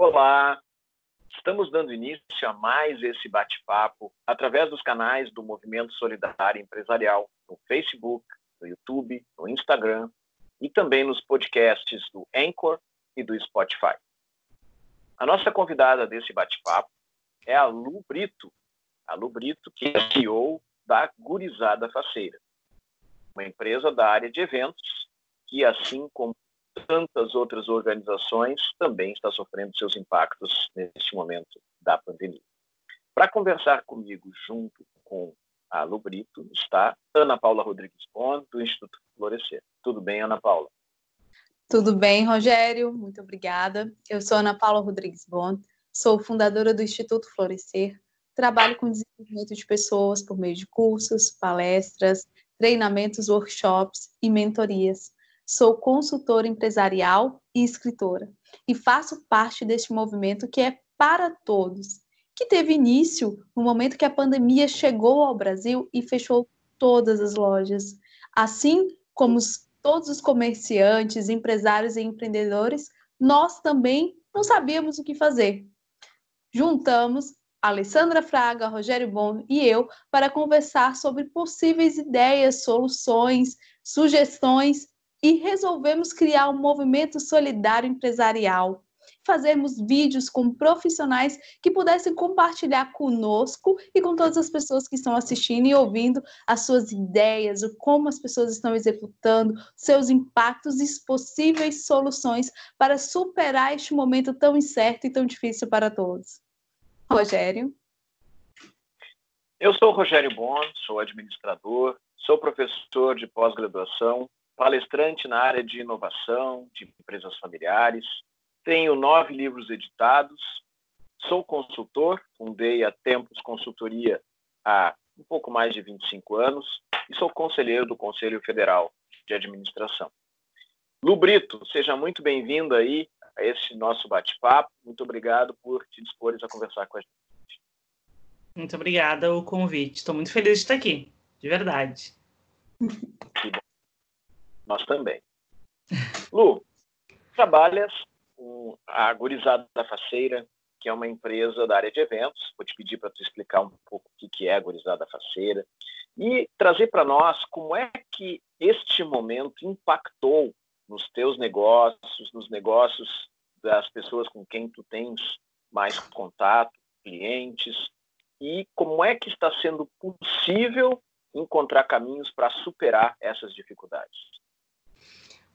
Olá, estamos dando início a mais esse bate-papo através dos canais do Movimento Solidário Empresarial no Facebook, no YouTube, no Instagram e também nos podcasts do Anchor e do Spotify. A nossa convidada desse bate-papo é a Lu Brito, a Lu Brito, que é CEO da Gurizada Faceira, uma empresa da área de eventos que, assim como tantas outras organizações, também está sofrendo seus impactos neste momento da pandemia. Para conversar comigo, junto com a Lu Brito, está Ana Paula Rodrigues Bon, do Instituto Florescer. Tudo bem, Ana Paula? Tudo bem, Rogério, muito obrigada. Eu sou Ana Paula Rodrigues Bon, sou fundadora do Instituto Florescer, trabalho com desenvolvimento de pessoas por meio de cursos, palestras, treinamentos, workshops e mentorias. Sou consultora empresarial e escritora e faço parte deste movimento que é para todos, que teve início no momento que a pandemia chegou ao Brasil e fechou todas as lojas, assim como os todos os comerciantes, empresários e empreendedores, nós também não sabíamos o que fazer. Juntamos Alessandra Fraga, Rogério Bom e eu para conversar sobre possíveis ideias, soluções, sugestões e resolvemos criar um movimento solidário empresarial fazermos vídeos com profissionais que pudessem compartilhar conosco e com todas as pessoas que estão assistindo e ouvindo as suas ideias, o como as pessoas estão executando, seus impactos e possíveis soluções para superar este momento tão incerto e tão difícil para todos. Rogério. Eu sou Rogério Bon, sou administrador, sou professor de pós-graduação, palestrante na área de inovação, de empresas familiares, tenho nove livros editados, sou consultor, fundei a Tempos Consultoria há um pouco mais de 25 anos e sou conselheiro do Conselho Federal de Administração. Lu Brito, seja muito bem-vindo aí a esse nosso bate-papo. Muito obrigado por te dispores a conversar com a gente. Muito obrigada o convite. Estou muito feliz de estar aqui, de verdade. Que bom. Nós também. Lu, trabalhas com a Gurizada da Faceira, que é uma empresa da área de eventos. Vou te pedir para tu explicar um pouco o que é a Gurizada Faceira e trazer para nós como é que este momento impactou nos teus negócios, nos negócios das pessoas com quem tu tens mais contato, clientes, e como é que está sendo possível encontrar caminhos para superar essas dificuldades.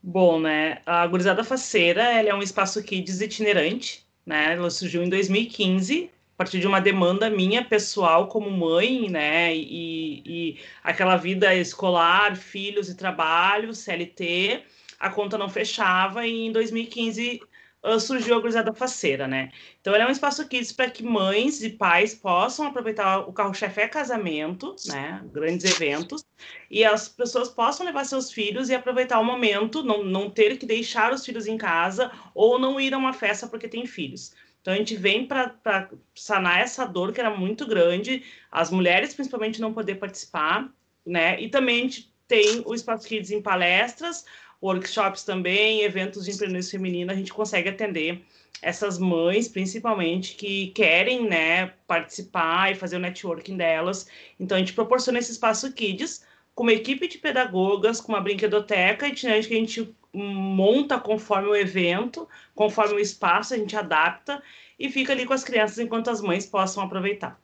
Bom, né? A Gurizada Faceira ela é um espaço kids itinerante, né? Ela surgiu em 2015 a partir de uma demanda minha pessoal como mãe, né? E, e aquela vida escolar, filhos e trabalho, CLT, a conta não fechava e em 2015 uh, surgiu a Gurizada Faceira, né? Então, ele é um espaço kids para que mães e pais possam aproveitar o carro-chefe é casamento, né? Grandes eventos, e as pessoas possam levar seus filhos e aproveitar o momento, não, não ter que deixar os filhos em casa ou não ir a uma festa porque tem filhos. Então a gente vem para sanar essa dor que era muito grande, as mulheres principalmente não poder participar, né? E também a gente tem o Espaço Kids em palestras, workshops também, eventos de empreendedorismo feminino, a gente consegue atender essas mães, principalmente, que querem, né, participar e fazer o networking delas. Então, a gente proporciona esse espaço Kids com uma equipe de pedagogas, com uma brinquedoteca itinerante que a gente monta conforme o evento, conforme o espaço, a gente adapta e fica ali com as crianças enquanto as mães possam aproveitar.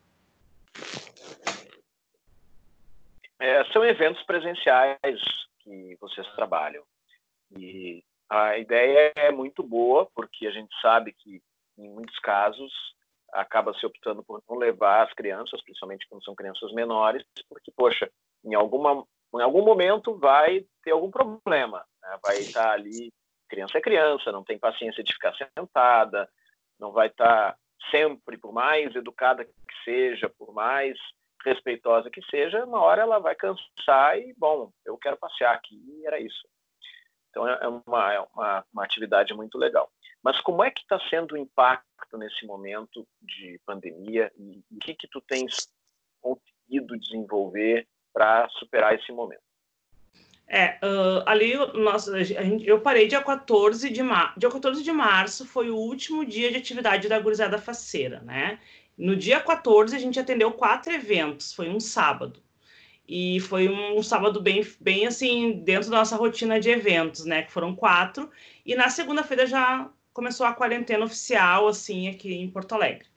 É, são eventos presenciais que vocês trabalham. E a ideia é muito boa, porque a gente sabe que, em muitos casos, acaba se optando por não levar as crianças, principalmente quando são crianças menores, porque, poxa, em, alguma, em algum momento vai ter algum problema, né? vai estar ali, criança é criança, não tem paciência de ficar sentada, não vai estar sempre, por mais educada que seja, por mais respeitosa que seja, uma hora ela vai cansar e, bom, eu quero passear aqui, e era isso. Então é, é uma, é uma, uma atividade muito legal. Mas como é que está sendo o impacto nesse momento de pandemia e o que que tu tens conseguido desenvolver para superar esse momento? É, uh, ali nós, gente, eu parei dia 14 de março. Dia 14 de março foi o último dia de atividade da Gurizada Faceira, né? No dia 14, a gente atendeu quatro eventos, foi um sábado. E foi um sábado bem, bem assim, dentro da nossa rotina de eventos, né? Que foram quatro. E na segunda-feira já começou a quarentena oficial, assim, aqui em Porto Alegre.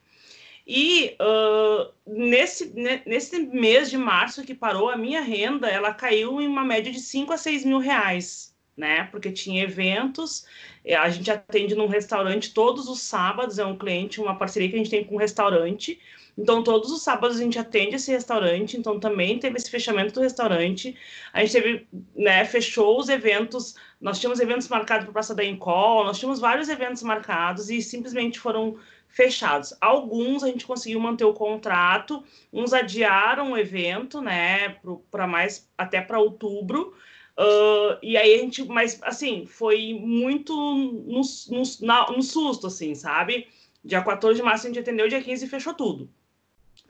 E uh, nesse, nesse mês de março que parou, a minha renda ela caiu em uma média de 5 a 6 mil reais, né? Porque tinha eventos, eh, a gente atende num restaurante todos os sábados, é um cliente, uma parceria que a gente tem com um restaurante. Então, todos os sábados a gente atende esse restaurante, então também teve esse fechamento do restaurante. A gente teve, né, fechou os eventos, nós tínhamos eventos marcados para Praça da Encol, nós tínhamos vários eventos marcados e simplesmente foram fechados. Alguns a gente conseguiu manter o contrato, uns adiaram o evento, né, para mais até para outubro. Uh, e aí a gente, mas assim, foi muito no, no, na, no susto, assim, sabe? Dia 14 de março a gente atendeu, dia 15 fechou tudo.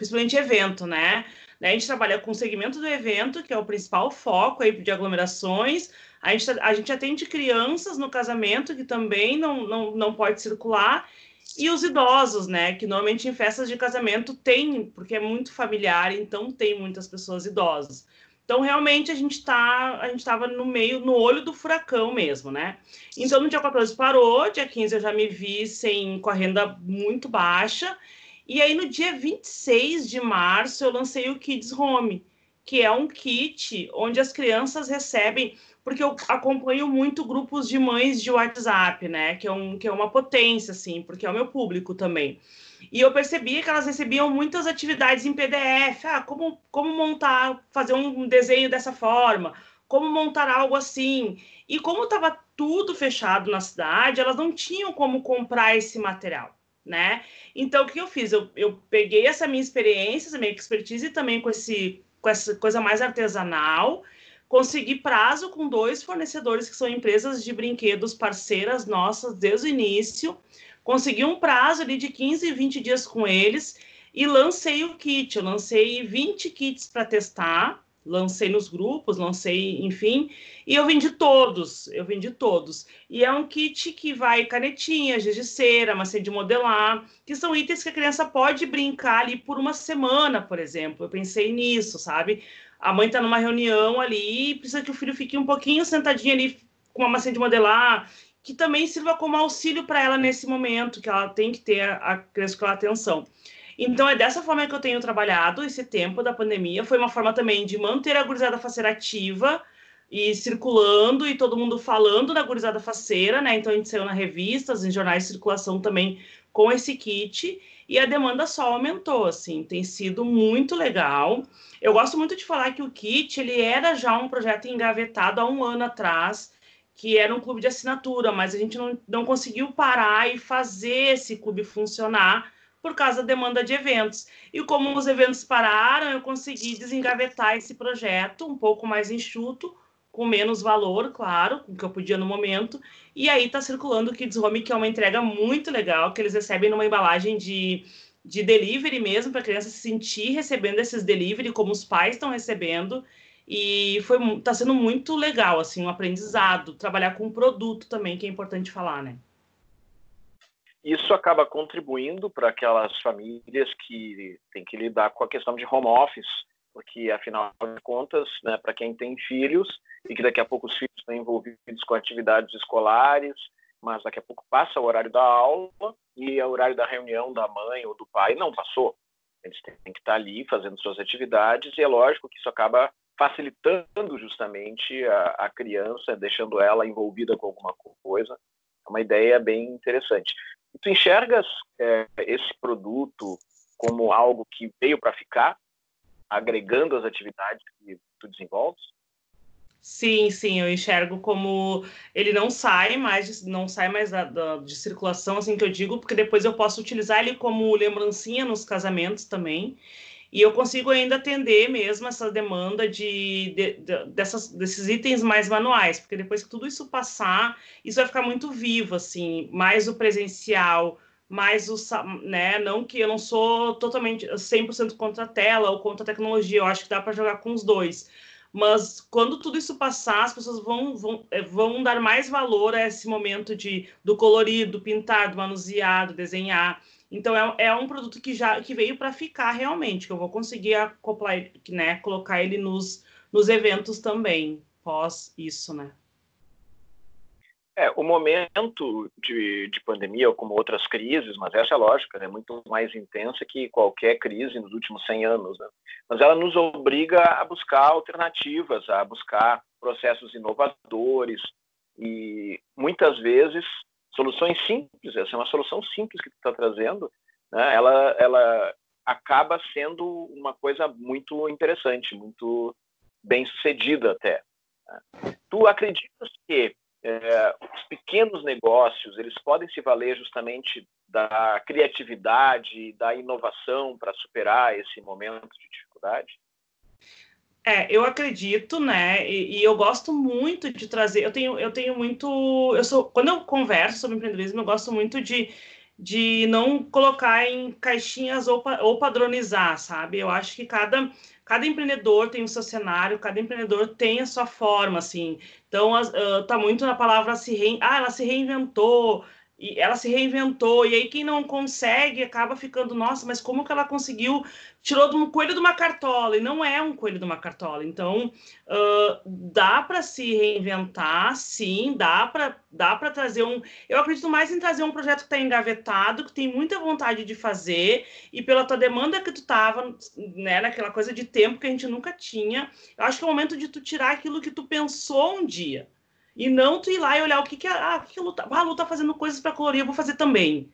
Principalmente evento, né? A gente trabalha com o segmento do evento, que é o principal foco aí de aglomerações. A gente, a gente atende crianças no casamento, que também não, não, não pode circular. E os idosos, né? Que normalmente em festas de casamento tem, porque é muito familiar, então tem muitas pessoas idosas. Então, realmente, a gente tá, a gente estava no meio, no olho do furacão mesmo, né? Então, no dia 14 parou, dia 15 eu já me vi sem, com a renda muito baixa. E aí, no dia 26 de março, eu lancei o Kids Home, que é um kit onde as crianças recebem porque eu acompanho muito grupos de mães de WhatsApp, né? Que é, um, que é uma potência, assim, porque é o meu público também. E eu percebia que elas recebiam muitas atividades em PDF. Ah, como, como montar, fazer um desenho dessa forma, como montar algo assim. E como estava tudo fechado na cidade, elas não tinham como comprar esse material, né? Então, o que eu fiz? Eu, eu peguei essa minha experiência, essa minha expertise também com, esse, com essa coisa mais artesanal consegui prazo com dois fornecedores que são empresas de brinquedos parceiras nossas desde o início. Consegui um prazo ali de 15, 20 dias com eles e lancei o kit. Eu lancei 20 kits para testar, lancei nos grupos, lancei, enfim, e eu vendi todos, eu vendi todos. E é um kit que vai canetinha, giz de cera, massinha de modelar, que são itens que a criança pode brincar ali por uma semana, por exemplo. Eu pensei nisso, sabe? a mãe está numa reunião ali e precisa que o filho fique um pouquinho sentadinho ali com uma massinha de modelar, que também sirva como auxílio para ela nesse momento, que ela tem que ter a criança com atenção. Então, é dessa forma que eu tenho trabalhado esse tempo da pandemia. Foi uma forma também de manter a gurizada faceira ativa e circulando e todo mundo falando da gurizada faceira, né? Então, a gente saiu na revistas, em jornais de circulação também com esse kit e a demanda só aumentou, assim, tem sido muito legal. Eu gosto muito de falar que o Kit, ele era já um projeto engavetado há um ano atrás, que era um clube de assinatura, mas a gente não, não conseguiu parar e fazer esse clube funcionar por causa da demanda de eventos. E como os eventos pararam, eu consegui desengavetar esse projeto um pouco mais enxuto, com menos valor, claro, com o que eu podia no momento. E aí está circulando o Kids Home, que é uma entrega muito legal, que eles recebem numa embalagem de, de delivery mesmo, para a criança se sentir recebendo esses delivery, como os pais estão recebendo. E foi está sendo muito legal, assim, um aprendizado, trabalhar com produto também, que é importante falar, né? Isso acaba contribuindo para aquelas famílias que têm que lidar com a questão de home office, porque afinal de contas, né, para quem tem filhos e que daqui a pouco os filhos estão envolvidos com atividades escolares, mas daqui a pouco passa o horário da aula e o horário da reunião da mãe ou do pai não passou. Eles têm que estar ali fazendo suas atividades e é lógico que isso acaba facilitando justamente a, a criança, deixando ela envolvida com alguma coisa. É uma ideia bem interessante. E tu enxergas é, esse produto como algo que veio para ficar? agregando as atividades que tu desenvolves? Sim, sim, eu enxergo como ele não sai mais, não sai mais da, da, de circulação, assim que eu digo, porque depois eu posso utilizar ele como lembrancinha nos casamentos também. E eu consigo ainda atender mesmo essa demanda de, de, de dessas, desses itens mais manuais, porque depois que tudo isso passar, isso vai ficar muito vivo, assim, mais o presencial, mas o, né, não que eu não sou totalmente 100% contra a tela ou contra a tecnologia, eu acho que dá para jogar com os dois. Mas quando tudo isso passar, as pessoas vão, vão, é, vão dar mais valor a esse momento de, do colorido, pintar, do manusear, do desenhar. Então é, é um produto que já que veio para ficar realmente, que eu vou conseguir acoplar, né, colocar ele nos, nos eventos também, pós isso, né? É, o momento de, de pandemia, como outras crises, mas essa é lógica, é né, muito mais intensa que qualquer crise nos últimos 100 anos. Né? Mas ela nos obriga a buscar alternativas, a buscar processos inovadores e, muitas vezes, soluções simples. Essa é uma solução simples que tu está trazendo, né? ela, ela acaba sendo uma coisa muito interessante, muito bem sucedida até. Né? Tu acreditas que é, os pequenos negócios eles podem se valer justamente da criatividade, da inovação para superar esse momento de dificuldade? É, eu acredito, né? E, e, eu gosto muito de trazer. Eu tenho, eu tenho muito. Eu sou, quando eu converso sobre empreendedorismo, eu gosto muito de, de não colocar em caixinhas ou, ou padronizar, sabe? Eu acho que cada cada empreendedor tem o seu cenário, cada empreendedor tem a sua forma, assim. Então, uh, tá muito na palavra se rein... ah, ela se reinventou, e ela se reinventou, e aí quem não consegue acaba ficando, nossa, mas como que ela conseguiu tirou de um coelho de uma cartola, e não é um coelho de uma cartola. Então, uh, dá para se reinventar, sim, dá para dá trazer um. Eu acredito mais em trazer um projeto que está engavetado, que tem muita vontade de fazer, e pela tua demanda que tu estava, né, naquela coisa de tempo que a gente nunca tinha, eu acho que é o momento de tu tirar aquilo que tu pensou um dia. E não tu ir lá e olhar o que, que, a, ah, que a Lu tá, ah, Lu tá fazendo coisas para colorir, eu vou fazer também.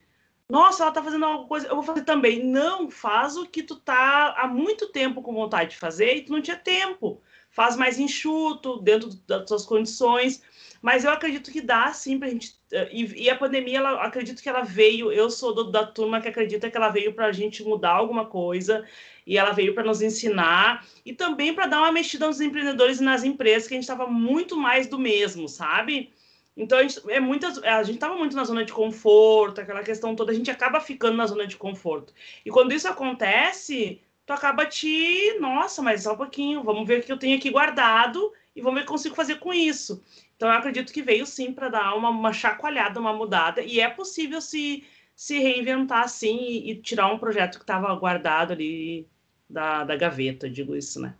Nossa, ela tá fazendo alguma coisa, eu vou fazer também. Não, faz o que tu tá há muito tempo com vontade de fazer e tu não tinha tempo. Faz mais enxuto, dentro das tuas condições. Mas eu acredito que dá, sim, pra gente. Eh, e, e a pandemia, ela, acredito que ela veio. Eu sou do, da turma que acredita que ela veio para a gente mudar alguma coisa. E ela veio para nos ensinar. E também para dar uma mexida nos empreendedores e nas empresas, que a gente estava muito mais do mesmo, sabe? Então a gente é muitas, a gente estava muito na zona de conforto, aquela questão toda, a gente acaba ficando na zona de conforto. E quando isso acontece, tu acaba te, nossa, mas só um pouquinho, vamos ver o que eu tenho aqui guardado e vamos ver o que consigo fazer com isso. Então eu acredito que veio sim para dar uma, uma chacoalhada, uma mudada, e é possível se, se reinventar sim e, e tirar um projeto que estava guardado ali da, da gaveta, digo isso, né?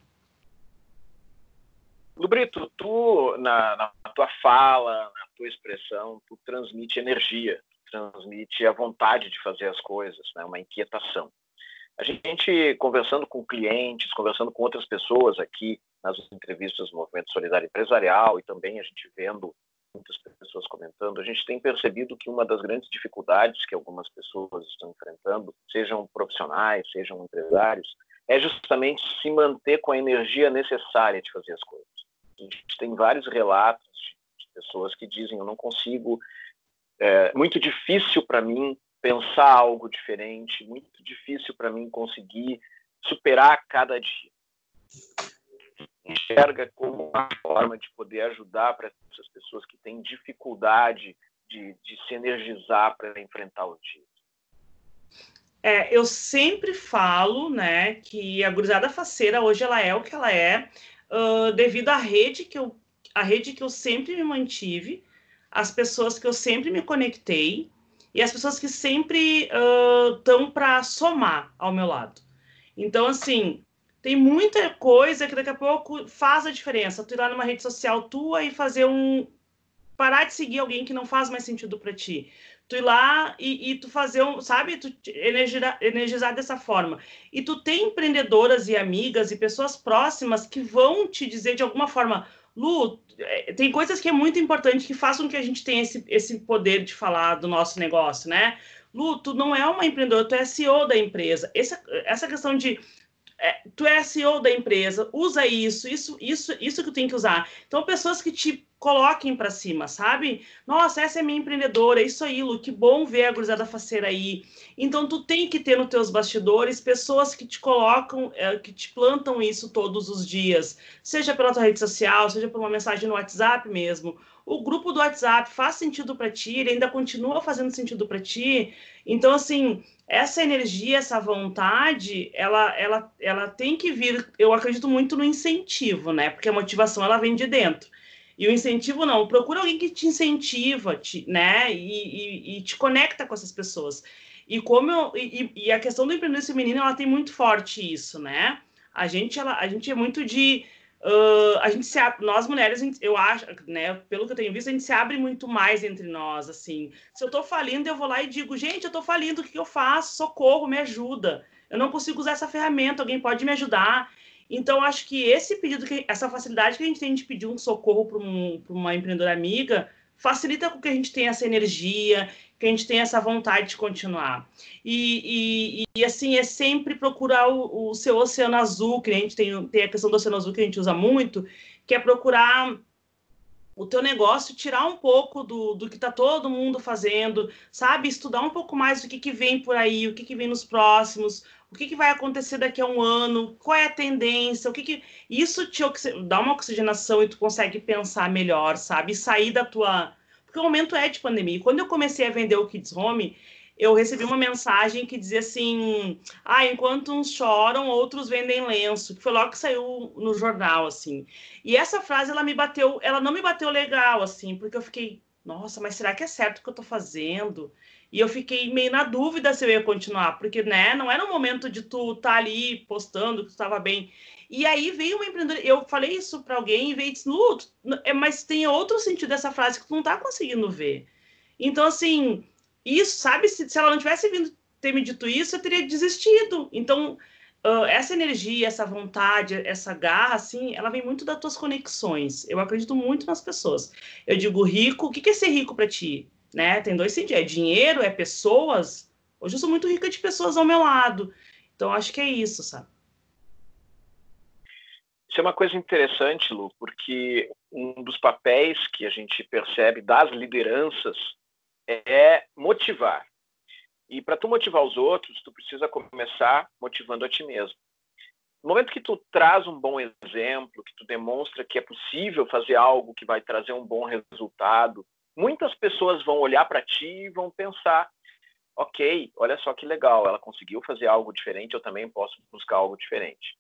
Lubrito, tu, na, na, tua fala, na tua expressão, tu transmite energia, transmite a vontade de fazer as coisas, né? uma inquietação. A gente, conversando com clientes, conversando com outras pessoas aqui nas entrevistas do Movimento Solidário Empresarial e também a gente vendo muitas pessoas comentando, a gente tem percebido que uma das grandes dificuldades que algumas pessoas estão enfrentando, sejam profissionais, sejam empresários, é justamente se manter com a energia necessária de fazer as coisas. A gente tem vários relatos de pessoas que dizem: eu não consigo, é muito difícil para mim pensar algo diferente, muito difícil para mim conseguir superar cada dia. Enxerga como uma forma de poder ajudar para essas pessoas que têm dificuldade de, de se energizar para enfrentar o dia. É, eu sempre falo, né, que a gurizada faceira hoje ela é o que ela é, uh, devido à rede que eu a rede que eu sempre me mantive, as pessoas que eu sempre me conectei e as pessoas que sempre estão uh, para somar ao meu lado. Então, assim, tem muita coisa que daqui a pouco faz a diferença. Tu ir lá numa rede social tua e fazer um. parar de seguir alguém que não faz mais sentido para ti tu ir lá e, e, tu fazer um, sabe, tu energizar, energizar dessa forma. E tu tem empreendedoras e amigas e pessoas próximas que vão te dizer de alguma forma, Lu, é, tem coisas que é muito importante que façam que a gente tenha esse, esse poder de falar do nosso negócio, né? Lu, tu não é uma empreendedora, tu é CEO da empresa. Essa, essa questão de é, tu é CEO da empresa, usa isso, isso, isso, isso que tu tem que usar. Então, pessoas que te coloquem para cima, sabe? Nossa, essa é minha empreendedora, é isso aí, Lu, que bom ver a gurizada faceira aí. Então, tu tem que ter nos teus bastidores pessoas que te colocam, é, que te plantam isso todos os dias, seja pela tua rede social, seja por uma mensagem no WhatsApp mesmo. O grupo do WhatsApp faz sentido para ti, ele ainda continua fazendo sentido para ti. Então, assim, essa energia, essa vontade, ela, ela, ela tem que vir, eu acredito muito no incentivo, né? Porque a motivação, ela vem de dentro. E o incentivo não, procura alguém que te incentiva, te, né? E, e, e, te conecta com essas pessoas. E como eu, e, e, a questão do empreendedorismo feminino, ela tem muito forte isso, né? A gente, ela, a gente é muito de uh, a gente se nós mulheres, eu acho, né? Pelo que eu tenho visto, a gente se abre muito mais entre nós, assim. Se eu tô falindo, eu vou lá e digo, gente, eu tô falindo, o que, que eu faço? Socorro, me ajuda. Eu não consigo usar essa ferramenta, alguém pode me ajudar. Então, acho que esse pedido, que, essa facilidade que a gente tem de pedir um socorro para um, uma empreendedora amiga, facilita com que a gente tenha essa energia, que a gente tenha essa vontade de continuar. E, e, e assim, é sempre procurar o, o, seu oceano azul, que a gente tem, tem a questão do oceano azul que a gente usa muito, que é procurar o teu negócio, tirar um pouco do, do que está todo mundo fazendo, sabe? Estudar um pouco mais o que, que vem por aí, o que, que vem nos próximos, o que, que vai acontecer daqui a um ano, qual é a tendência, o que, que... Isso te dá uma oxigenação e tu consegue pensar melhor, sabe? E sair da tua... Porque o momento é de pandemia. quando eu comecei a vender o Kids Home, eu recebi uma mensagem que dizia assim: ah, enquanto uns choram, outros vendem lenço, que foi logo que saiu no jornal, assim. E essa frase, ela me bateu, ela não me bateu legal, assim, porque eu fiquei, nossa, mas será que é certo o que eu tô fazendo? E eu fiquei meio na dúvida se eu ia continuar, porque, né, não era o momento de tu estar tá ali postando que tu estava bem. E aí veio uma empreendedora, eu falei isso para alguém e veio e disse, Lu, é, mas tem outro sentido dessa frase que tu não tá conseguindo ver. Então, assim, isso, sabe? Se, se ela não tivesse vindo ter me dito isso, eu teria desistido. Então, uh, essa energia, essa vontade, essa garra, assim, ela vem muito das tuas conexões. Eu acredito muito nas pessoas. Eu digo rico, o que é ser rico para ti? Né? Tem dois sentidos: é dinheiro, é pessoas. Hoje eu sou muito rica de pessoas ao meu lado. Então, acho que é isso, sabe? Isso é uma coisa interessante, Lu, porque um dos papéis que a gente percebe das lideranças é motivar. E para tu motivar os outros, tu precisa começar motivando a ti mesmo. No momento que tu traz um bom exemplo, que tu demonstra que é possível fazer algo que vai trazer um bom resultado, muitas pessoas vão olhar para ti e vão pensar: ok, olha só que legal, ela conseguiu fazer algo diferente, eu também posso buscar algo diferente.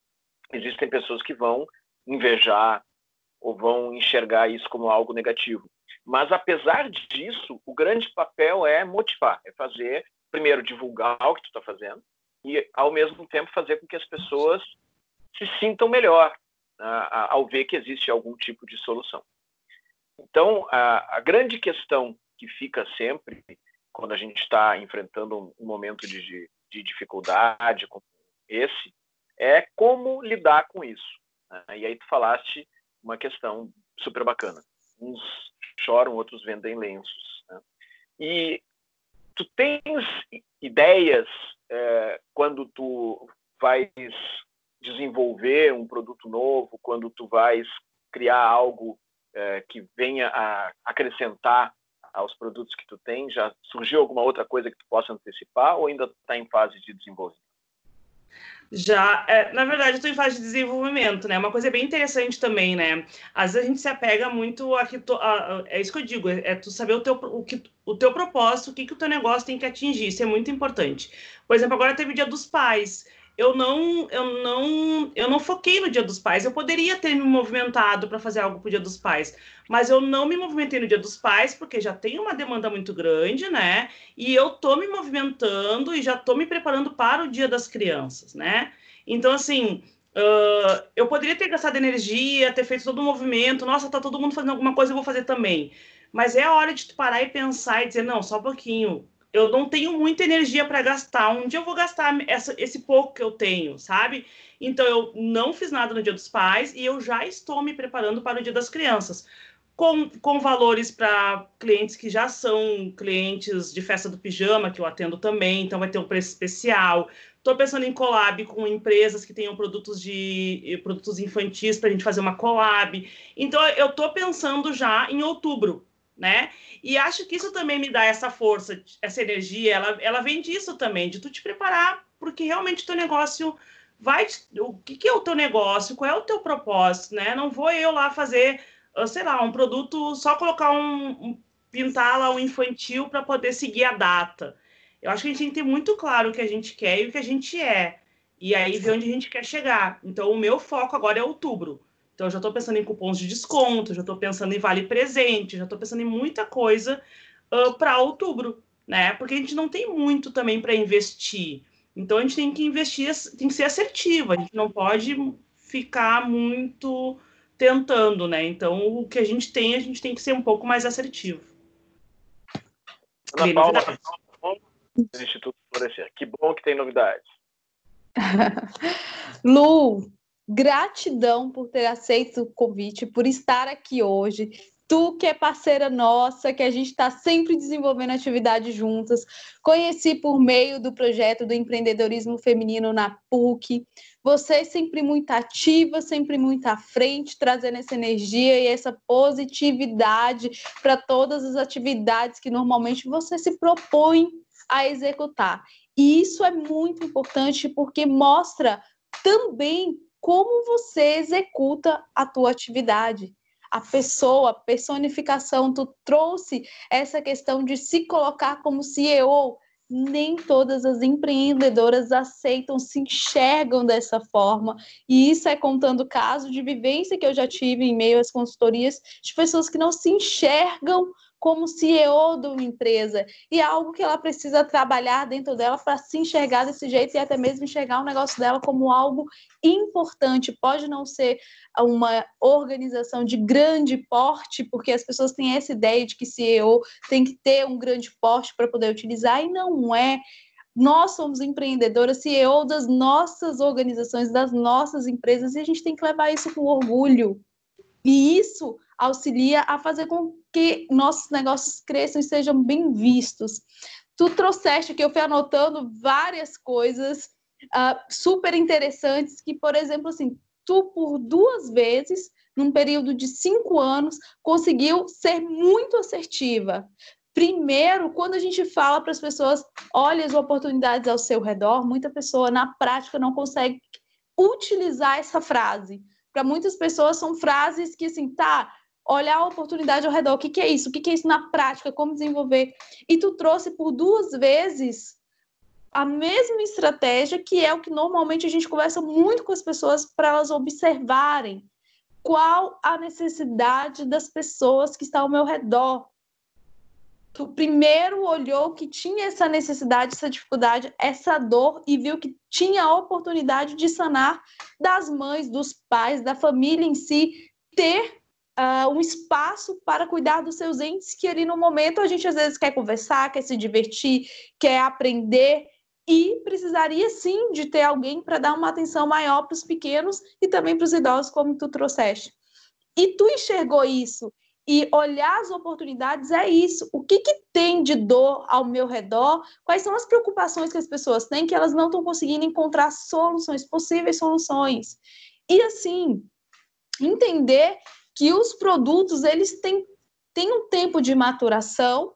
Existem pessoas que vão invejar ou vão enxergar isso como algo negativo. Mas, apesar disso, o grande papel é motivar, é fazer, primeiro, divulgar o que tu está fazendo e, ao mesmo tempo, fazer com que as pessoas se sintam melhor uh, ao ver que existe algum tipo de solução. Então, a, a grande questão que fica sempre quando a gente está enfrentando um momento de, de, dificuldade como esse é como lidar com isso. Né? E aí tu falaste uma questão super bacana. Uns choram, outros vendem lenços. Né? E tu tens ideias é, quando tu vais desenvolver um produto novo, quando tu vais criar algo é, que venha a acrescentar aos produtos que tu tens? Já surgiu alguma outra coisa que tu possa antecipar ou ainda está em fase de desenvolvimento? Já, é, na verdade, estou em fase de desenvolvimento, né? Uma coisa bem interessante também, né? Às vezes a gente se apega muito a que. To, a, a, é isso que eu digo, é, é, tu saber o teu, o, que, o teu propósito, o que, que o teu negócio tem que atingir. Isso é muito importante. Por exemplo, agora teve o Dia dos Pais eu não, eu não, eu não foquei no Dia dos Pais. Eu poderia ter me movimentado para fazer algo para o Dia dos Pais, mas eu não me movimentei no Dia dos Pais porque já tem uma demanda muito grande, né? E eu tô me movimentando e já tô me preparando para o Dia das Crianças, né? Então, assim, uh, eu poderia ter gastado energia, ter feito todo o um movimento. Nossa, tá todo mundo fazendo alguma coisa, eu vou fazer também. Mas é a hora de tu parar e pensar e dizer, não, só um pouquinho eu não tenho muita energia para gastar. Dia eu vou gastar essa, esse pouco que eu tenho, sabe? Então eu não fiz nada no Dia dos Pais e eu já estou me preparando para o Dia das Crianças. Com, com valores para clientes que já são clientes de festa do pijama, que eu atendo também, então vai ter um preço especial. Estou pensando em collab com empresas que tenham produtos de produtos infantis para a gente fazer uma collab. Então eu estou pensando já em outubro, né? E acho que isso também me dá essa força, essa energia. Ela, ela vem disso também, de tu te preparar, porque realmente o teu negócio vai. O que, que é o teu negócio? Qual é o teu propósito, né? Não vou eu lá fazer, ah, sei lá, um produto, só colocar um, um pintar lá um infantil para poder seguir a data. Eu acho que a gente tem que ter muito claro o que a gente quer e o que a gente é. E aí ver onde a gente quer chegar. Então, o meu foco agora é outubro. Então, eu já estou pensando em cupons de desconto, já estou pensando em vale presente, já estou pensando em muita coisa uh, para outubro, né? Porque a gente não tem muito também para investir. Então, a gente tem que investir, tem que ser assertivo, a gente não pode ficar muito tentando, né? Então, o que a gente tem, a gente tem que ser um pouco mais assertivo. Ana Paula, do Instituto Florescer. Que bom que tem novidades. Lu, gratidão por ter aceito o convite, por estar aqui hoje. Tu que é parceira nossa, que a gente está sempre desenvolvendo atividades juntas. Conheci por meio do projeto do empreendedorismo feminino na PUC. Você é sempre muito ativa, sempre muito à frente, trazendo essa energia e essa positividade para todas as atividades que normalmente você se propõe a executar. E isso é muito importante porque mostra também como você executa a tua atividade. A pessoa, a personificação, tu trouxe essa questão de se colocar como CEO. Nem todas as empreendedoras aceitam, se enxergam dessa forma. E isso é contando caso de vivência que eu já tive em meio às consultorias de pessoas que não se enxergam como CEO de uma empresa. E é algo que ela precisa trabalhar dentro dela para se enxergar desse jeito e até mesmo enxergar o negócio dela como algo importante. Pode não ser uma organização de grande porte, porque as pessoas têm essa ideia de que CEO tem que ter um grande porte para poder utilizar, e não é. Nós somos empreendedoras, CEO das nossas organizações, das nossas empresas, e a gente tem que levar isso com orgulho. E isso auxilia a fazer com que nossos negócios cresçam e sejam bem vistos. Tu trouxeste que eu fui anotando várias coisas uh, super interessantes que, por exemplo, assim, tu por duas vezes num período de cinco anos conseguiu ser muito assertiva. Primeiro, quando a gente fala para as pessoas, olhe as oportunidades ao seu redor, muita pessoa na prática não consegue utilizar essa frase. Para muitas pessoas são frases que assim, tá, olhar a oportunidade ao redor. O que, que é isso? O que, que é isso na prática? Como desenvolver? E tu trouxe por duas vezes a mesma estratégia, que é o que normalmente a gente conversa muito com as pessoas para elas observarem qual a necessidade das pessoas que estão ao meu redor. Tu primeiro olhou que tinha essa necessidade, essa dificuldade, essa dor e viu que tinha a oportunidade de sanar das mães, dos pais, da família em si, ter uh, um espaço para cuidar dos seus entes, que ali no momento a gente às vezes quer conversar, quer se divertir, quer aprender, e precisaria sim de ter alguém para dar uma atenção maior para os pequenos e também para os idosos, como tu trouxeste. E tu enxergou isso e olhar as oportunidades é isso. O que, que tem de dor ao meu redor? Quais são as preocupações que as pessoas têm que elas não estão conseguindo encontrar soluções, possíveis soluções? E assim, entender que os produtos eles têm, têm um tempo de maturação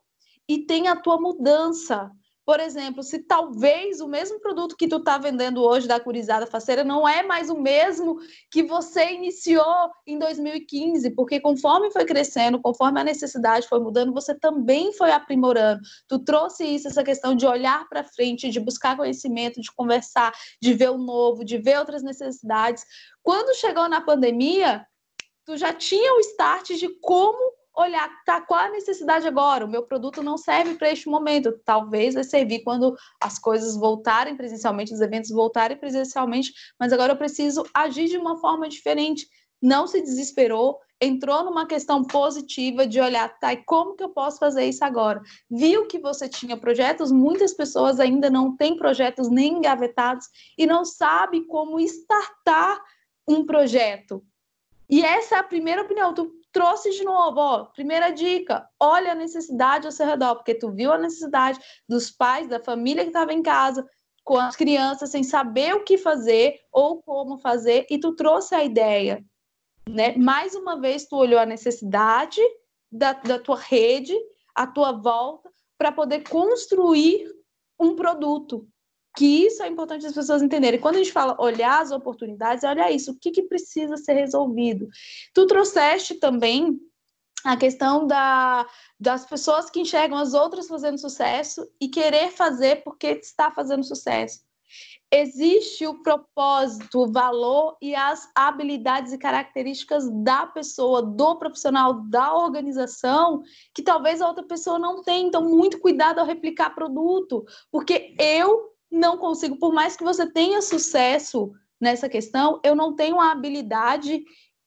e tem a tua mudança. Por exemplo, se talvez o mesmo produto que tu está vendendo hoje da curizada faceira não é mais o mesmo que você iniciou em 2015, porque conforme foi crescendo, conforme a necessidade foi mudando, você também foi aprimorando. Tu trouxe isso, essa questão de olhar para frente, de buscar conhecimento, de conversar, de ver o novo, de ver outras necessidades. Quando chegou na pandemia, tu já tinha o start de como olhar, tá, qual a necessidade agora? O meu produto não serve para este momento. Talvez vai servir quando as coisas voltarem presencialmente, os eventos voltarem presencialmente, mas agora eu preciso agir de uma forma diferente. Não se desesperou, entrou numa questão positiva de olhar, tá, e como que eu posso fazer isso agora? Viu que você tinha projetos, muitas pessoas ainda não têm projetos nem engavetados e não sabe como startar um projeto. E essa é a primeira opinião. Tu trouxe de novo, ó, primeira dica, olha a necessidade ao seu redor, porque tu viu a necessidade dos pais, da família que estava em casa, com as crianças sem saber o que fazer ou como fazer, e tu trouxe a ideia. Né? Mais uma vez, tu olhou a necessidade da, da tua rede, a tua volta, para poder construir um produto. Que isso é importante as pessoas entenderem. Quando a gente fala olhar as oportunidades, olha isso, o que, que precisa ser resolvido. Tu trouxeste também a questão da, das pessoas que enxergam as outras fazendo sucesso e querer fazer porque está fazendo sucesso. Existe o propósito, o valor e as habilidades e características da pessoa, do profissional, da organização, que talvez a outra pessoa não tenha. Então, muito cuidado ao replicar produto, porque eu não consigo, por mais que você tenha sucesso nessa questão, eu não tenho a habilidade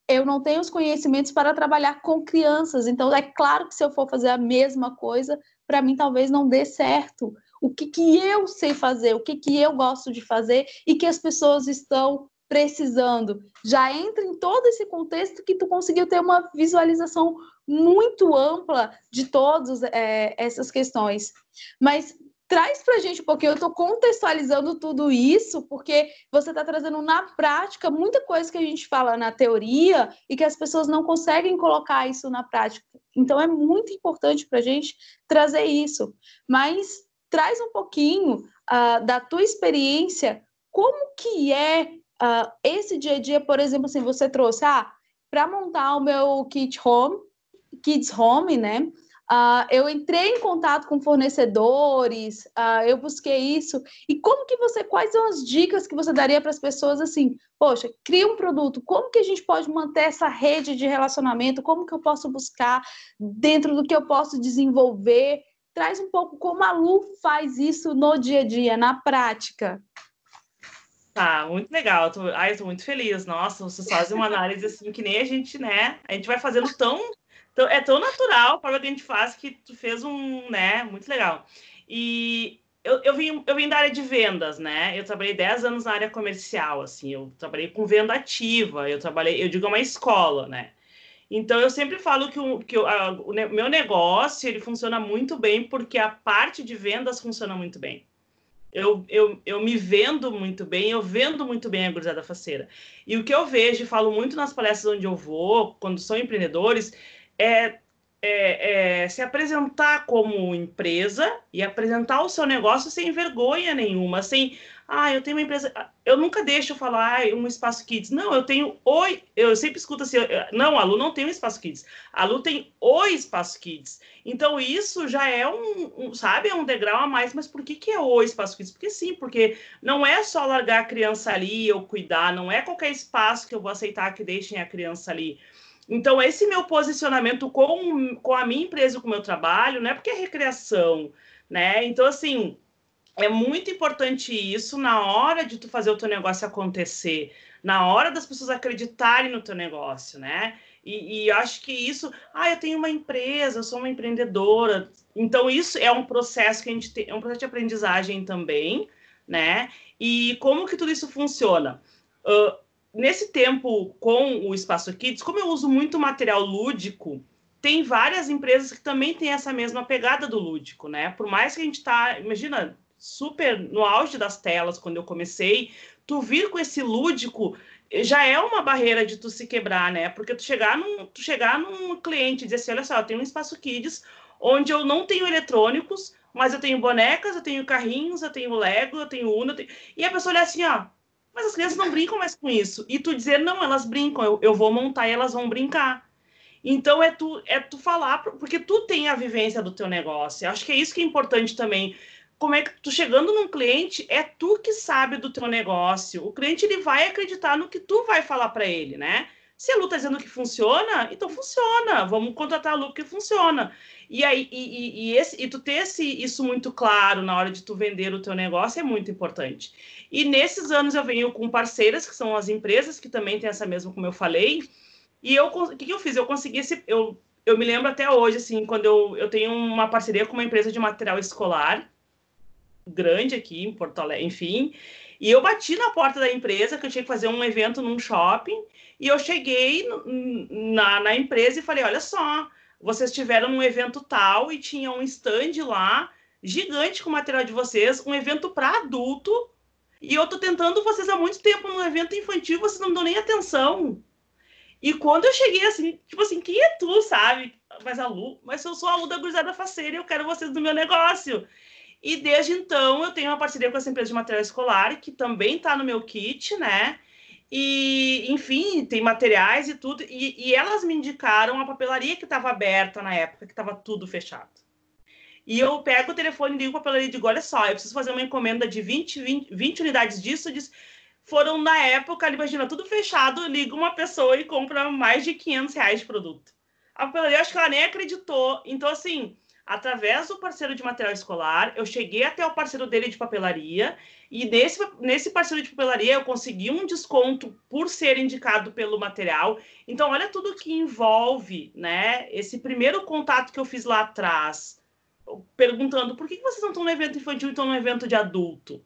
eu não tenho os conhecimentos para trabalhar com crianças. Então, é claro que se eu for fazer a mesma coisa, para mim talvez não dê certo. O que, que eu sei fazer, o que, que eu gosto de fazer e que as pessoas estão precisando. Já entra em todo esse contexto que tu conseguiu ter uma visualização muito ampla de todas é, essas questões. Mas Traz para a gente um pouquinho, eu estou contextualizando tudo isso, porque você está trazendo na prática muita coisa que a gente fala na teoria e que as pessoas não conseguem colocar isso na prática. Então é muito importante para a gente trazer isso. Mas traz um pouquinho uh, da tua experiência, como que é uh, esse dia a dia, por exemplo, assim, você trouxe, ah, para montar o meu kit home, kids home, né? Uh, eu entrei em contato com fornecedores, uh, eu busquei isso. E como que você, quais são as dicas que você daria para as pessoas assim? Poxa, cria um produto, como que a gente pode manter essa rede de relacionamento? Como que eu posso buscar dentro do que eu posso desenvolver? Traz um pouco como a Lu faz isso no dia a dia, na prática. Tá, muito legal. Tô, ai, eu tô muito feliz. Nossa, vocês fazem uma análise assim que nem a gente, né? A gente vai fazendo tão então, é tão natural a forma que a gente faz que tu fez um, né, muito legal. E eu, eu, vim, eu vim da área de vendas, né? Eu trabalhei 10 anos na área comercial, assim, eu trabalhei com venda ativa, eu trabalhei, eu digo, é uma escola, né? Então, eu sempre falo que, o, que o, a, o meu negócio, ele funciona muito bem porque a parte de vendas funciona muito bem. Eu, eu, eu me vendo muito bem, eu vendo muito bem a gurizada faceira. E o que eu vejo e falo muito nas palestras onde eu vou, quando são empreendedores, é, é, é, se apresentar como empresa e apresentar o seu negócio sem vergonha nenhuma, sem, ah, eu tenho uma empresa, eu nunca deixo falar ah, um espaço kids. Não, eu tenho oi, eu sempre escuto assim, não, a Lu não tem um espaço kids, a Lu tem o espaço kids. Então isso já é um, um, sabe, é um degrau a mais, mas por que que é o espaço kids? Porque sim, porque não é só largar a criança ali ou cuidar, não é qualquer espaço que eu vou aceitar que deixem a criança ali. Então, esse meu posicionamento com, com a minha empresa, com o meu trabalho, não é porque é recreação, né? Então, assim, é muito importante isso na hora de tu fazer o teu negócio acontecer, na hora das pessoas acreditarem no teu negócio, né? E, e acho que isso, ah, eu tenho uma empresa, eu sou uma empreendedora. Então, isso é um processo que a gente tem, é um processo de aprendizagem também, né? E como que tudo isso funciona? Uh, nesse tempo com o Espaço Kids, como eu uso muito material lúdico, tem várias empresas que também têm essa mesma pegada do lúdico, né? Por mais que a gente tá, imagina, super no auge das telas quando eu comecei, tu vir com esse lúdico já é uma barreira de tu se quebrar, né? Porque tu chegar num, tu chegar num cliente e dizer assim, olha só, eu tenho um espaço kids onde eu não tenho eletrônicos, mas eu tenho bonecas, eu tenho carrinhos, eu tenho Lego, eu tenho Uno, eu tenho... e a pessoa olha assim, ó, mas as crianças não brincam mais com isso. E tu dizer, não, elas brincam, eu, eu vou montar e elas vão brincar. Então é tu, é tu falar, porque tu tem a vivência do teu negócio. Eu acho que é isso que é importante também. Como é que tu chegando num cliente, é tu que sabe do teu negócio. O cliente ele vai acreditar no que tu vai falar para ele, né? Se a Lu está dizendo que funciona, então funciona. Vamos contratar a Lu que funciona. E aí, e, e, esse, e tu ter esse, isso muito claro na hora de tu vender o teu negócio é muito importante. E nesses anos eu venho com parceiras, que são as empresas, que também têm essa mesma, como eu falei. E eu, o que, que eu fiz? Eu consegui esse. Eu, eu me lembro até hoje, assim, quando eu, eu tenho uma parceria com uma empresa de material escolar, grande aqui em Porto Alegre, enfim. E eu bati na porta da empresa, que eu tinha que fazer um evento num shopping, e eu cheguei na, na empresa e falei: olha só, vocês tiveram um evento tal e tinha um stand lá gigante com o material de vocês, um evento para adulto, e eu tô tentando vocês há muito tempo num evento infantil, vocês não me dão nem atenção. E quando eu cheguei assim, tipo assim, quem é tu, sabe? Mas a Lu, mas eu sou a Lu da Gurizada Faceira e eu quero vocês no meu negócio. E desde então eu tenho uma parceria com essa empresa de material escolar, que também está no meu kit, né? E, enfim, tem materiais e tudo. E, e elas me indicaram a papelaria que estava aberta na época, que estava tudo fechado. E eu pego o telefone e ligo para a papelaria e digo: olha só, eu preciso fazer uma encomenda de 20, 20, 20 unidades disso. Diz, foram na época, imagina, tudo fechado, liga uma pessoa e compra mais de 500 reais de produto. A papelaria, acho que ela nem acreditou. Então, assim, através do parceiro de material escolar, eu cheguei até o parceiro dele de papelaria, e desse, nesse parceiro de papelaria eu consegui um desconto por ser indicado pelo material. Então, olha tudo que envolve, né? Esse primeiro contato que eu fiz lá atrás, perguntando por que vocês não estão no evento infantil e estão no evento de adulto?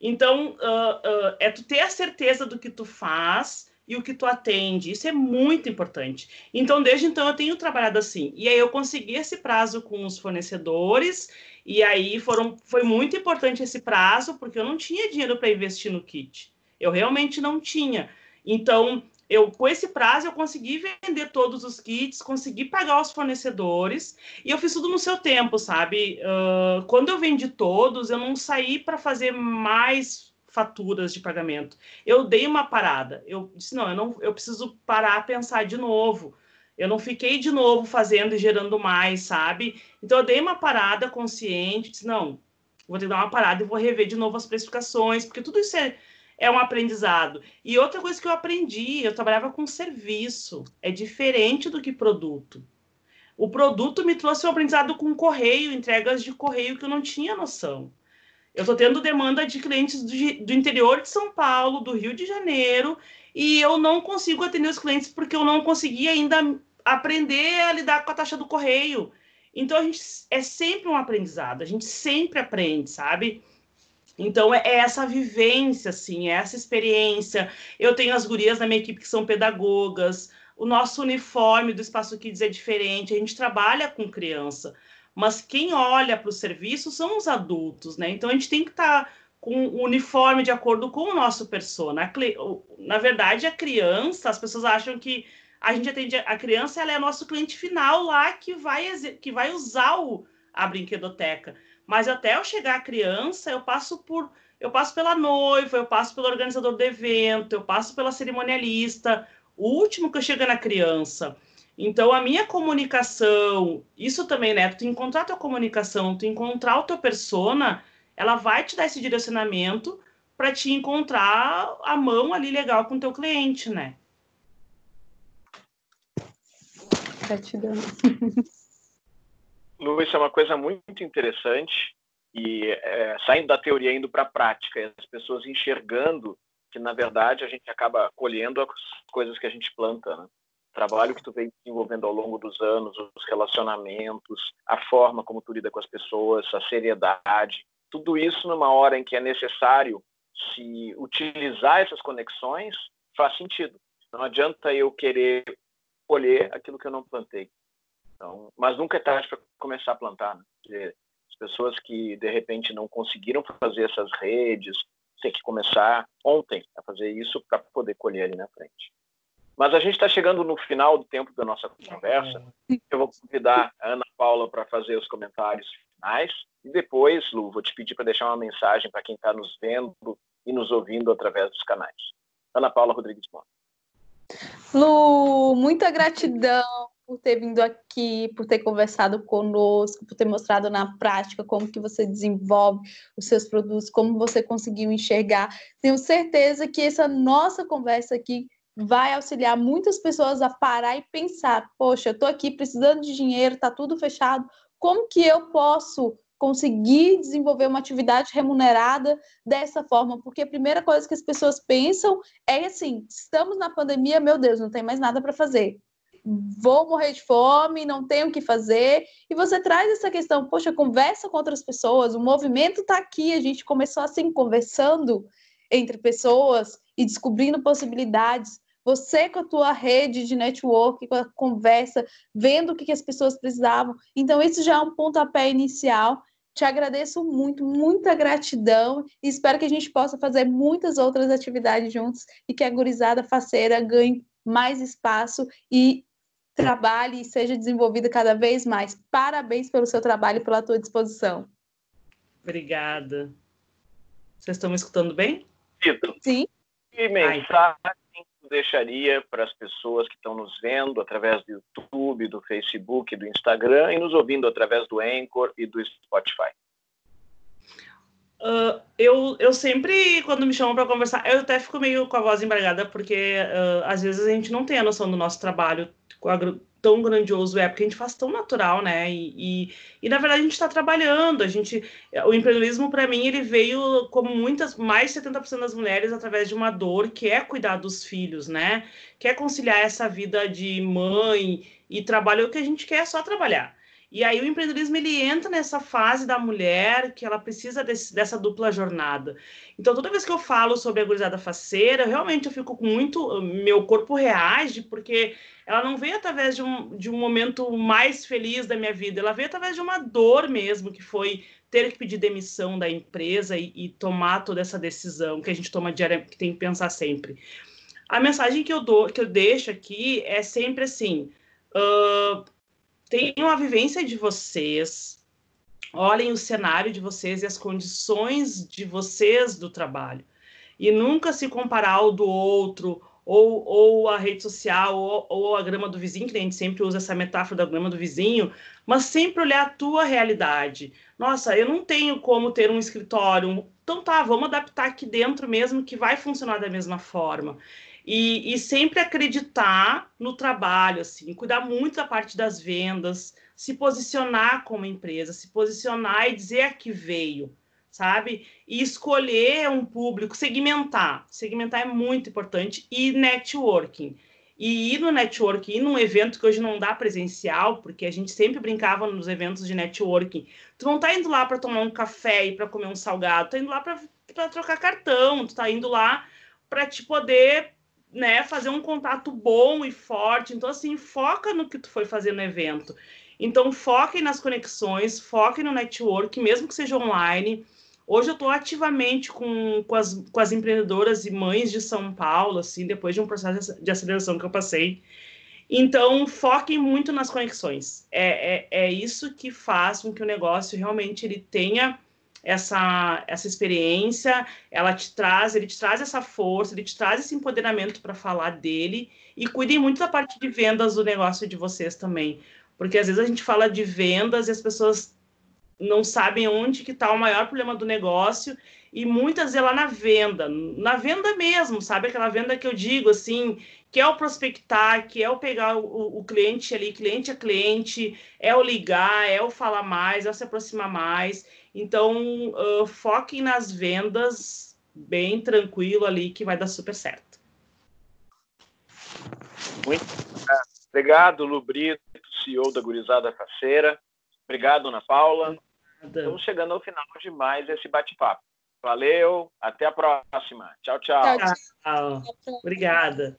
Então, uh, uh, é tu ter a certeza do que tu faz e o que tu atende. Isso é muito importante. Então, desde então, eu tenho trabalhado assim. E aí eu consegui esse prazo com os fornecedores, e aí foram, foi muito importante esse prazo, porque eu não tinha dinheiro para investir no kit. Eu realmente não tinha. Então, eu com esse prazo eu consegui vender todos os kits, consegui pagar os fornecedores e eu fiz tudo no seu tempo, sabe? Uh, quando eu vendi todos, eu não saí para fazer mais faturas de pagamento. Eu dei uma parada. Eu disse não, eu não, eu preciso parar, pensar de novo. Eu não fiquei de novo fazendo e gerando mais, sabe? Então eu dei uma parada consciente, disse não, vou ter que dar uma parada e vou rever de novo as precificações, porque tudo isso é é um aprendizado. E outra coisa que eu aprendi, eu trabalhava com serviço, é diferente do que produto. O produto me trouxe um aprendizado com correio, entregas de correio que eu não tinha noção. Eu estou tendo demanda de clientes do, do, interior de São Paulo, do Rio de Janeiro, e eu não consigo atender os clientes porque eu não consegui ainda aprender a lidar com a taxa do correio. Então, a gente é sempre um aprendizado, a gente sempre aprende, sabe? Então, é, é essa vivência, assim, é essa experiência. Eu tenho as gurias na minha equipe que são pedagogas, o nosso uniforme do Espaço Kids é diferente, a gente trabalha com criança, mas quem olha para o serviço são os adultos, né? Então, a gente tem que estar tá com o uniforme de acordo com o nosso persona. Na verdade, a criança, as pessoas acham que a gente atende a criança, ela é nosso cliente final lá que vai, que vai usar o, a brinquedoteca. Mas até eu chegar à criança, eu passo por eu passo pela noiva, eu passo pelo organizador do evento, eu passo pela cerimonialista, o último que eu chego na criança. Então, a minha comunicação, isso também, né? Tu encontrar a tua comunicação, tu encontrar o teu persona, ela vai te dar esse direcionamento para te encontrar a mão ali legal com o teu cliente, né? Gratidão. Lu, isso é uma coisa muito interessante e é, saindo da teoria indo para a prática, as pessoas enxergando que na verdade a gente acaba colhendo as coisas que a gente planta, né? O trabalho que tu vem desenvolvendo ao longo dos anos, os relacionamentos, a forma como tu lida com as pessoas, a seriedade, tudo isso numa hora em que é necessário se utilizar essas conexões faz sentido. Não adianta eu querer colher aquilo que eu não plantei. Então, mas nunca é tarde para começar a plantar. Né? As pessoas que de repente não conseguiram fazer essas redes, tem que começar ontem a fazer isso para poder colher ali na frente. Mas a gente está chegando no final do tempo da nossa conversa. Eu vou convidar a Ana Paula para fazer os comentários finais. E depois, Lu, vou te pedir para deixar uma mensagem para quem está nos vendo e nos ouvindo através dos canais. Ana Paula Rodrigues Bom. Lu, muita gratidão por ter vindo aqui, por ter conversado conosco, por ter mostrado na prática como que você desenvolve os seus produtos, como você conseguiu enxergar. Tenho certeza que essa nossa conversa aqui vai auxiliar muitas pessoas a parar e pensar: poxa, eu estou aqui precisando de dinheiro, está tudo fechado, como que eu posso conseguir desenvolver uma atividade remunerada dessa forma? Porque a primeira coisa que as pessoas pensam é assim: estamos na pandemia, meu Deus, não tem mais nada para fazer vou morrer de fome, não tenho o que fazer. E você traz essa questão, poxa, conversa com outras pessoas, o movimento está aqui, a gente começou assim, conversando entre pessoas e descobrindo possibilidades. Você com a tua rede de network, com a conversa, vendo o que, as pessoas precisavam. Então, esse já é um pontapé inicial te agradeço muito, muita gratidão e espero que a gente possa fazer muitas outras atividades juntos e que a gurizada faceira ganhe mais espaço e trabalhe e seja desenvolvida cada vez mais. Parabéns pelo seu trabalho e pela tua disposição. Obrigada. Vocês estão me escutando bem? Sim. Que mensagem deixaria para as pessoas que estão nos vendo através do YouTube, do Facebook, do Instagram e nos ouvindo através do Anchor e do Spotify? Uh, eu, eu sempre, quando me chamam para conversar, eu até fico meio com a voz embargada, porque uh, às vezes a gente não tem a noção do nosso trabalho tão grandioso é, porque a gente faz tão natural, né? E, e, e na verdade a gente está trabalhando, a gente, o empreendedorismo para mim ele veio como muitas, mais de 70% das mulheres através de uma dor que é cuidar dos filhos, né? Que é conciliar essa vida de mãe e trabalho, o que a gente quer é só trabalhar. E aí o empreendedorismo ele entra nessa fase da mulher que ela precisa desse, dessa dupla jornada. Então toda vez que eu falo sobre a gurizada faceira, realmente eu fico com muito, meu corpo reage porque ela não veio através de um, de um momento mais feliz da minha vida, ela veio através de uma dor mesmo, que foi ter que pedir demissão da empresa e, e tomar toda essa decisão que a gente toma diariamente, que tem que pensar sempre. A mensagem que eu dou, que eu deixo aqui é sempre assim. Uh, tenham a vivência de vocês, olhem o cenário de vocês e as condições de vocês do trabalho. E nunca se comparar ao do outro, ou, ou a rede social, ou, ou a grama do vizinho, que a gente sempre usa essa metáfora da grama do vizinho, mas sempre olhar a tua realidade. Nossa, eu não tenho como ter um escritório, então tá, vamos adaptar aqui dentro mesmo que vai funcionar da mesma forma. E, e, sempre acreditar no trabalho, assim, cuidar muito da parte das vendas, se posicionar como empresa, se posicionar e dizer a que veio, sabe? E escolher um público, segmentar. Segmentar é muito importante. E networking. E ir no networking, ir num evento que hoje não dá presencial, porque a gente sempre brincava nos eventos de networking. Tu não tá indo lá para tomar um café e para comer um salgado, tu tá indo lá para trocar cartão, tu tá indo lá para te poder né, fazer um contato bom e forte. Então, assim, foca no que tu foi fazer no evento. Então, foquem nas conexões, foquem no network, mesmo que seja online. Hoje eu estou ativamente com, com, as, com as empreendedoras e mães de São Paulo, assim, depois de um processo de aceleração que eu passei. Então, foquem muito nas conexões. É, é, é isso que faz com que o negócio realmente ele tenha essa, essa experiência, ela te traz, ele te traz essa força, ele te traz esse empoderamento para falar dele e cuidem muito da parte de vendas do negócio de vocês também, porque às vezes a gente fala de vendas e as pessoas não sabem onde que está o maior problema do negócio e muitas é lá na venda, na venda mesmo, sabe aquela venda que eu digo assim, que é o prospectar, que é o pegar o, o cliente ali, cliente a cliente, é o ligar, é o falar mais, é o se aproximar mais. Então, uh, foquem nas vendas bem tranquilo ali, que vai dar super certo. Muito obrigado, Lubrito, CEO da Gurizada Faceira. Obrigado, Ana Paula. Obrigada. Estamos chegando ao final de mais esse bate-papo. Valeu, até a próxima. Tchau, tchau. tchau, tchau. Obrigada.